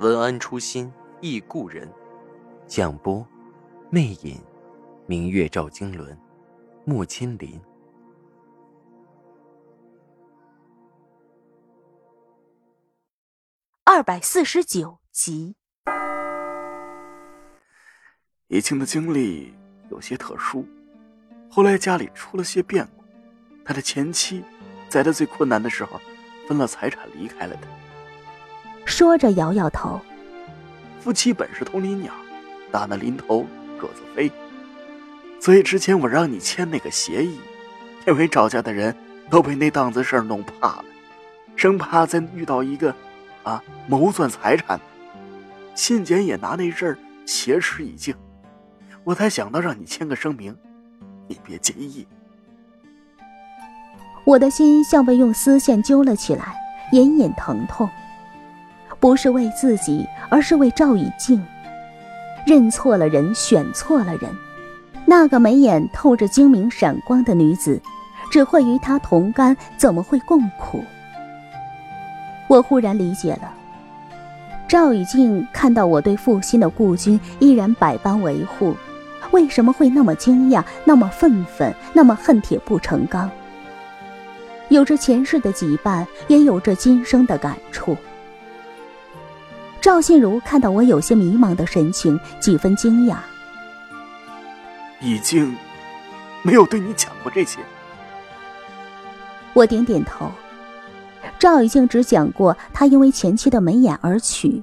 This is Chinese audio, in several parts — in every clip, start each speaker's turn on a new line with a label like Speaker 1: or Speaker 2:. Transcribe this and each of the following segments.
Speaker 1: 文安初心忆故人，蒋波魅影，明月照经纶，木千林。
Speaker 2: 二百四十九集。
Speaker 3: 以清的经历有些特殊，后来家里出了些变故，他的前妻在他最困难的时候分了财产离开了他。
Speaker 2: 说着摇摇头。
Speaker 3: 夫妻本是同林鸟，大难临头各自飞。所以之前我让你签那个协议，因为赵家的人都被那档子事儿弄怕了，生怕再遇到一个。啊，谋算财产，信简也拿那事儿挟持已经，我才想到让你签个声明，你别介意。
Speaker 2: 我的心像被用丝线揪了起来，隐隐疼痛，不是为自己，而是为赵以静。认错了人，选错了人，那个眉眼透着精明闪光的女子，只会与他同甘，怎么会共苦？我忽然理解了，赵以静看到我对负心的顾君依然百般维护，为什么会那么惊讶，那么愤愤，那么恨铁不成钢？有着前世的羁绊，也有着今生的感触。赵信如看到我有些迷茫的神情，几分惊讶。
Speaker 3: 已经没有对你讲过这些。
Speaker 2: 我点点头。赵以静只讲过他因为前妻的眉眼而娶，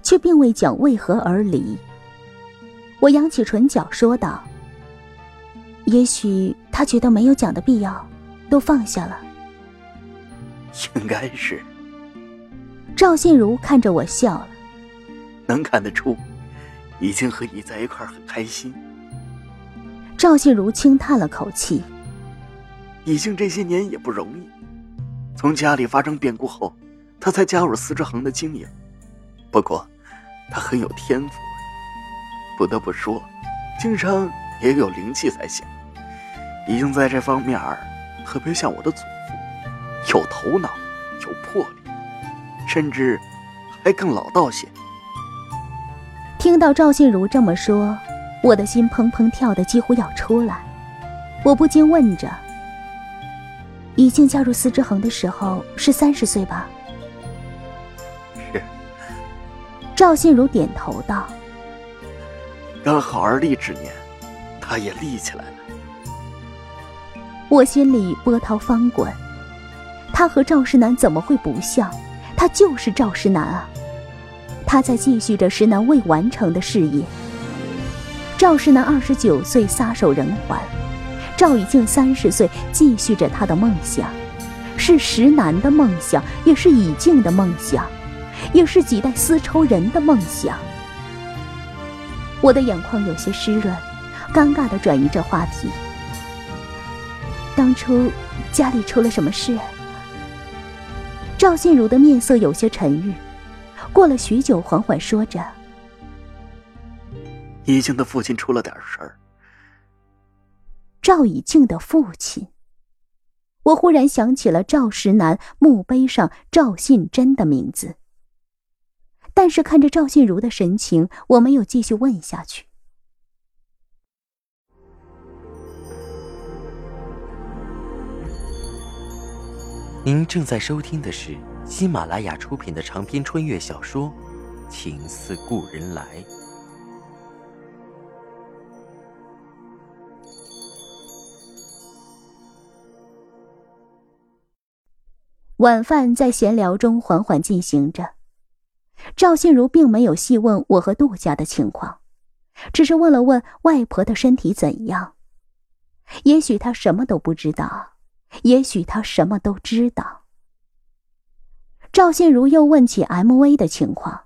Speaker 2: 却并未讲为何而离。我扬起唇角说道：“也许他觉得没有讲的必要，都放下了。”
Speaker 3: 应该是。
Speaker 2: 赵信如看着我笑了，
Speaker 3: 能看得出，已经和你在一块很开心。
Speaker 2: 赵信如轻叹了口气：“
Speaker 3: 已经这些年也不容易。”从家里发生变故后，他才加入丝织行的经营。不过，他很有天赋，不得不说，经商也有灵气才行。已经在这方面特别像我的祖父，有头脑，有魄力，甚至还更老道些。
Speaker 2: 听到赵信如这么说，我的心砰砰跳的几乎要出来，我不禁问着。已经加入司之恒的时候是三十岁吧？
Speaker 3: 是。
Speaker 2: 赵信如点头道：“
Speaker 3: 刚好而立之年，他也立起来了。”
Speaker 2: 我心里波涛翻滚。他和赵世南怎么会不像？他就是赵石南啊！他在继续着石南未完成的事业。赵石南二十九岁撒手人寰。赵以静三十岁，继续着他的梦想，是石南的梦想，也是以静的梦想，也是几代丝绸人的梦想。我的眼眶有些湿润，尴尬的转移着话题。当初家里出了什么事？赵信如的面色有些沉郁，过了许久，缓缓说着：“
Speaker 3: 以静的父亲出了点事儿。”
Speaker 2: 赵以静的父亲，我忽然想起了赵石南墓碑上赵信真的名字。但是看着赵信如的神情，我没有继续问下去。
Speaker 1: 您正在收听的是喜马拉雅出品的长篇穿越小说《情似故人来》。
Speaker 2: 晚饭在闲聊中缓缓进行着，赵信如并没有细问我和杜家的情况，只是问了问外婆的身体怎样。也许他什么都不知道，也许他什么都知道。赵信如又问起 M V 的情况，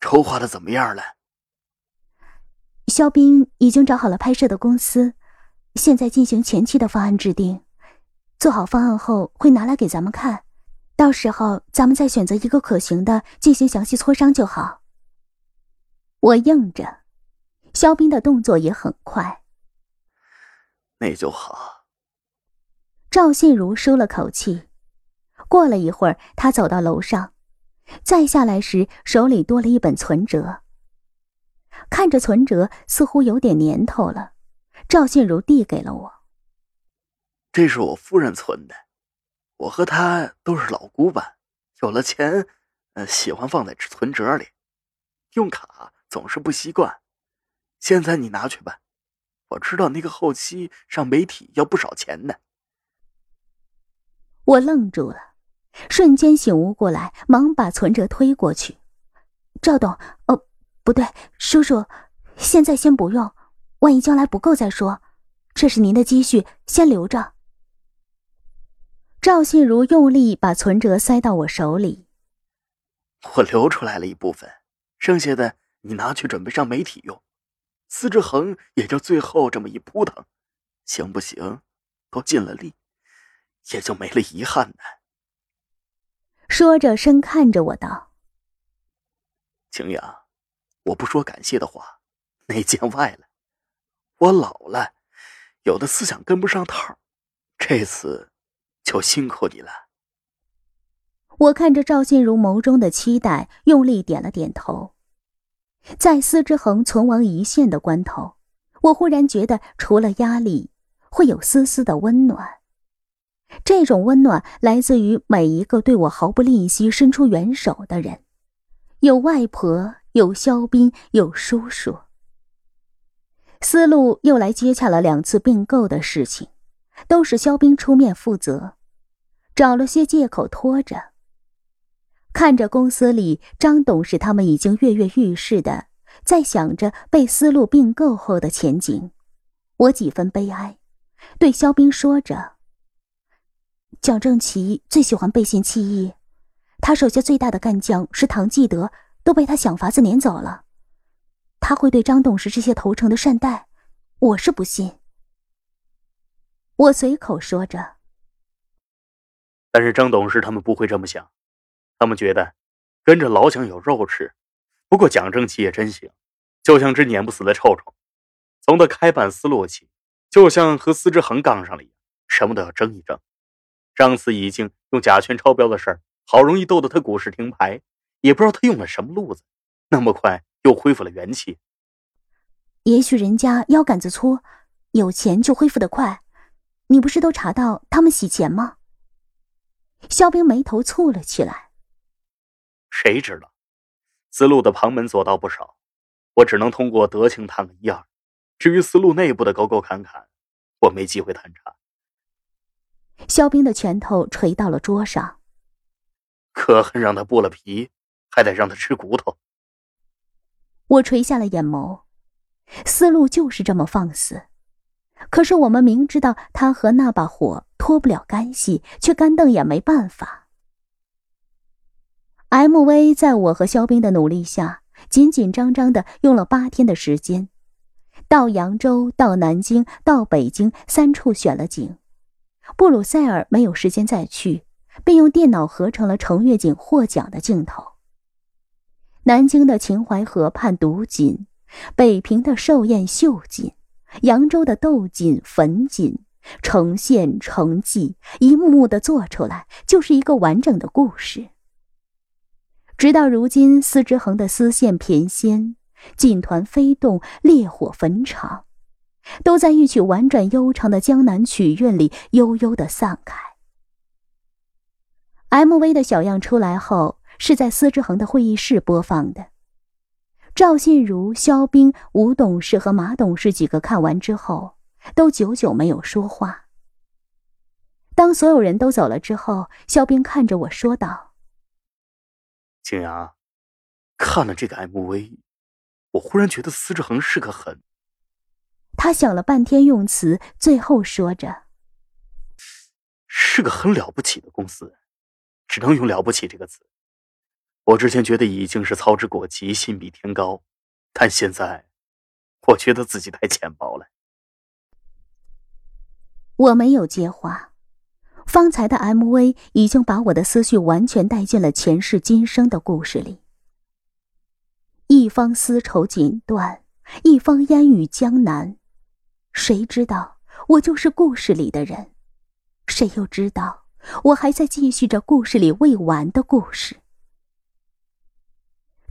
Speaker 3: 筹划的怎么样了？
Speaker 2: 肖斌已经找好了拍摄的公司，现在进行前期的方案制定。做好方案后会拿来给咱们看，到时候咱们再选择一个可行的进行详细磋商就好。我应着，肖斌的动作也很快。
Speaker 3: 那就好。
Speaker 2: 赵信如舒了口气。过了一会儿，他走到楼上，再下来时手里多了一本存折。看着存折，似乎有点年头了。赵信如递给了我。
Speaker 3: 这是我夫人存的，我和她都是老古板，有了钱，呃，喜欢放在存折里，用卡总是不习惯。现在你拿去吧，我知道那个后期上媒体要不少钱呢。
Speaker 2: 我愣住了，瞬间醒悟过来，忙把存折推过去。赵董，哦，不对，叔叔，现在先不用，万一将来不够再说。这是您的积蓄，先留着。赵信如用力把存折塞到我手里。
Speaker 3: 我留出来了一部分，剩下的你拿去准备上媒体用。司之恒也就最后这么一扑腾，行不行？都尽了力，也就没了遗憾呢。
Speaker 2: 说着，深看着我道：“
Speaker 3: 晴阳，我不说感谢的话，那见外了。我老了，有的思想跟不上套，这次。”就辛苦你了。
Speaker 2: 我看着赵信如眸中的期待，用力点了点头。在司之恒存亡一线的关头，我忽然觉得，除了压力，会有丝丝的温暖。这种温暖来自于每一个对我毫不吝惜、伸出援手的人，有外婆，有肖斌，有叔叔。思路又来接洽了两次并购的事情，都是肖斌出面负责。找了些借口拖着。看着公司里张董事他们已经跃跃欲试的在想着被思路并购后的前景，我几分悲哀，对肖斌说着：“蒋正奇最喜欢背信弃义，他手下最大的干将是唐继德，都被他想法子撵走了。他会对张董事这些投诚的善待，我是不信。”我随口说着。
Speaker 3: 但是张董事他们不会这么想，他们觉得跟着老蒋有肉吃。不过蒋正奇也真行，就像只撵不死的臭虫。从他开办思路起，就像和司之恒杠上了一样，什么都要争一争。上次已经用甲醛超标的事儿，好容易逗得他股市停牌，也不知道他用了什么路子，那么快又恢复了元气。
Speaker 2: 也许人家腰杆子粗，有钱就恢复得快。你不是都查到他们洗钱吗？肖冰眉头蹙了起来。
Speaker 3: 谁知道，思路的旁门左道不少，我只能通过德庆探个一二。至于思路内部的沟沟坎坎，我没机会探查。
Speaker 2: 肖冰的拳头捶到了桌上。
Speaker 3: 可恨让他剥了皮，还得让他吃骨头。
Speaker 2: 我垂下了眼眸，思路就是这么放肆。可是我们明知道他和那把火。脱不了干系，却干瞪眼没办法。M.V. 在我和肖冰的努力下，紧紧张张的用了八天的时间，到扬州、到南京、到北京三处选了景。布鲁塞尔没有时间再去，便用电脑合成了程月锦获奖的镜头。南京的秦淮河畔独锦，北平的寿宴绣锦，扬州的斗锦粉锦。呈现成绩，一幕幕的做出来，就是一个完整的故事。直到如今，司之恒的丝线翩跹，锦团飞动，烈火焚场，都在一曲婉转悠长的江南曲韵里悠悠的散开。M.V. 的小样出来后，是在司之恒的会议室播放的。赵信如、肖冰、吴董事和马董事几个看完之后。都久久没有说话。当所有人都走了之后，肖兵看着我说道：“
Speaker 3: 景阳，看了这个 MV，我忽然觉得司志恒是个很……”
Speaker 2: 他想了半天用词，最后说着：“
Speaker 3: 是个很了不起的公司，只能用了不起这个词。我之前觉得已经是操之过急，心比天高，但现在，我觉得自己太浅薄了。
Speaker 2: 我没有接话，方才的 MV 已经把我的思绪完全带进了前世今生的故事里。一方丝绸锦缎，一方烟雨江南，谁知道我就是故事里的人？谁又知道我还在继续着故事里未完的故事？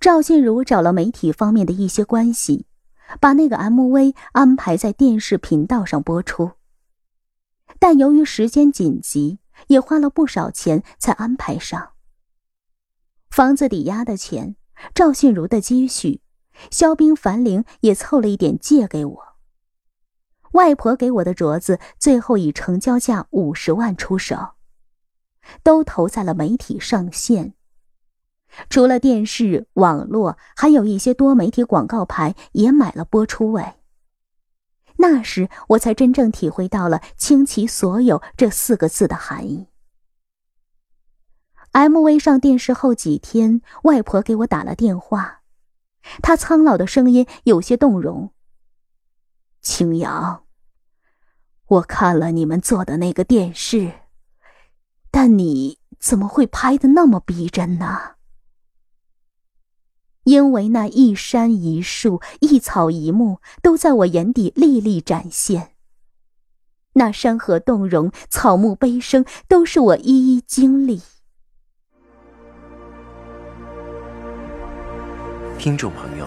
Speaker 2: 赵信如找了媒体方面的一些关系，把那个 MV 安排在电视频道上播出。但由于时间紧急，也花了不少钱才安排上。房子抵押的钱，赵信如的积蓄，肖冰、樊玲也凑了一点借给我。外婆给我的镯子，最后以成交价五十万出手，都投在了媒体上线。除了电视、网络，还有一些多媒体广告牌也买了播出位。那时我才真正体会到了“倾其所有”这四个字的含义。MV 上电视后几天，外婆给我打了电话，她苍老的声音有些动容：“青阳，我看了你们做的那个电视，但你怎么会拍的那么逼真呢？”因为那一山一树、一草一木都在我眼底历历展现。那山河动容、草木悲声，都是我一一经历。
Speaker 1: 听众朋友，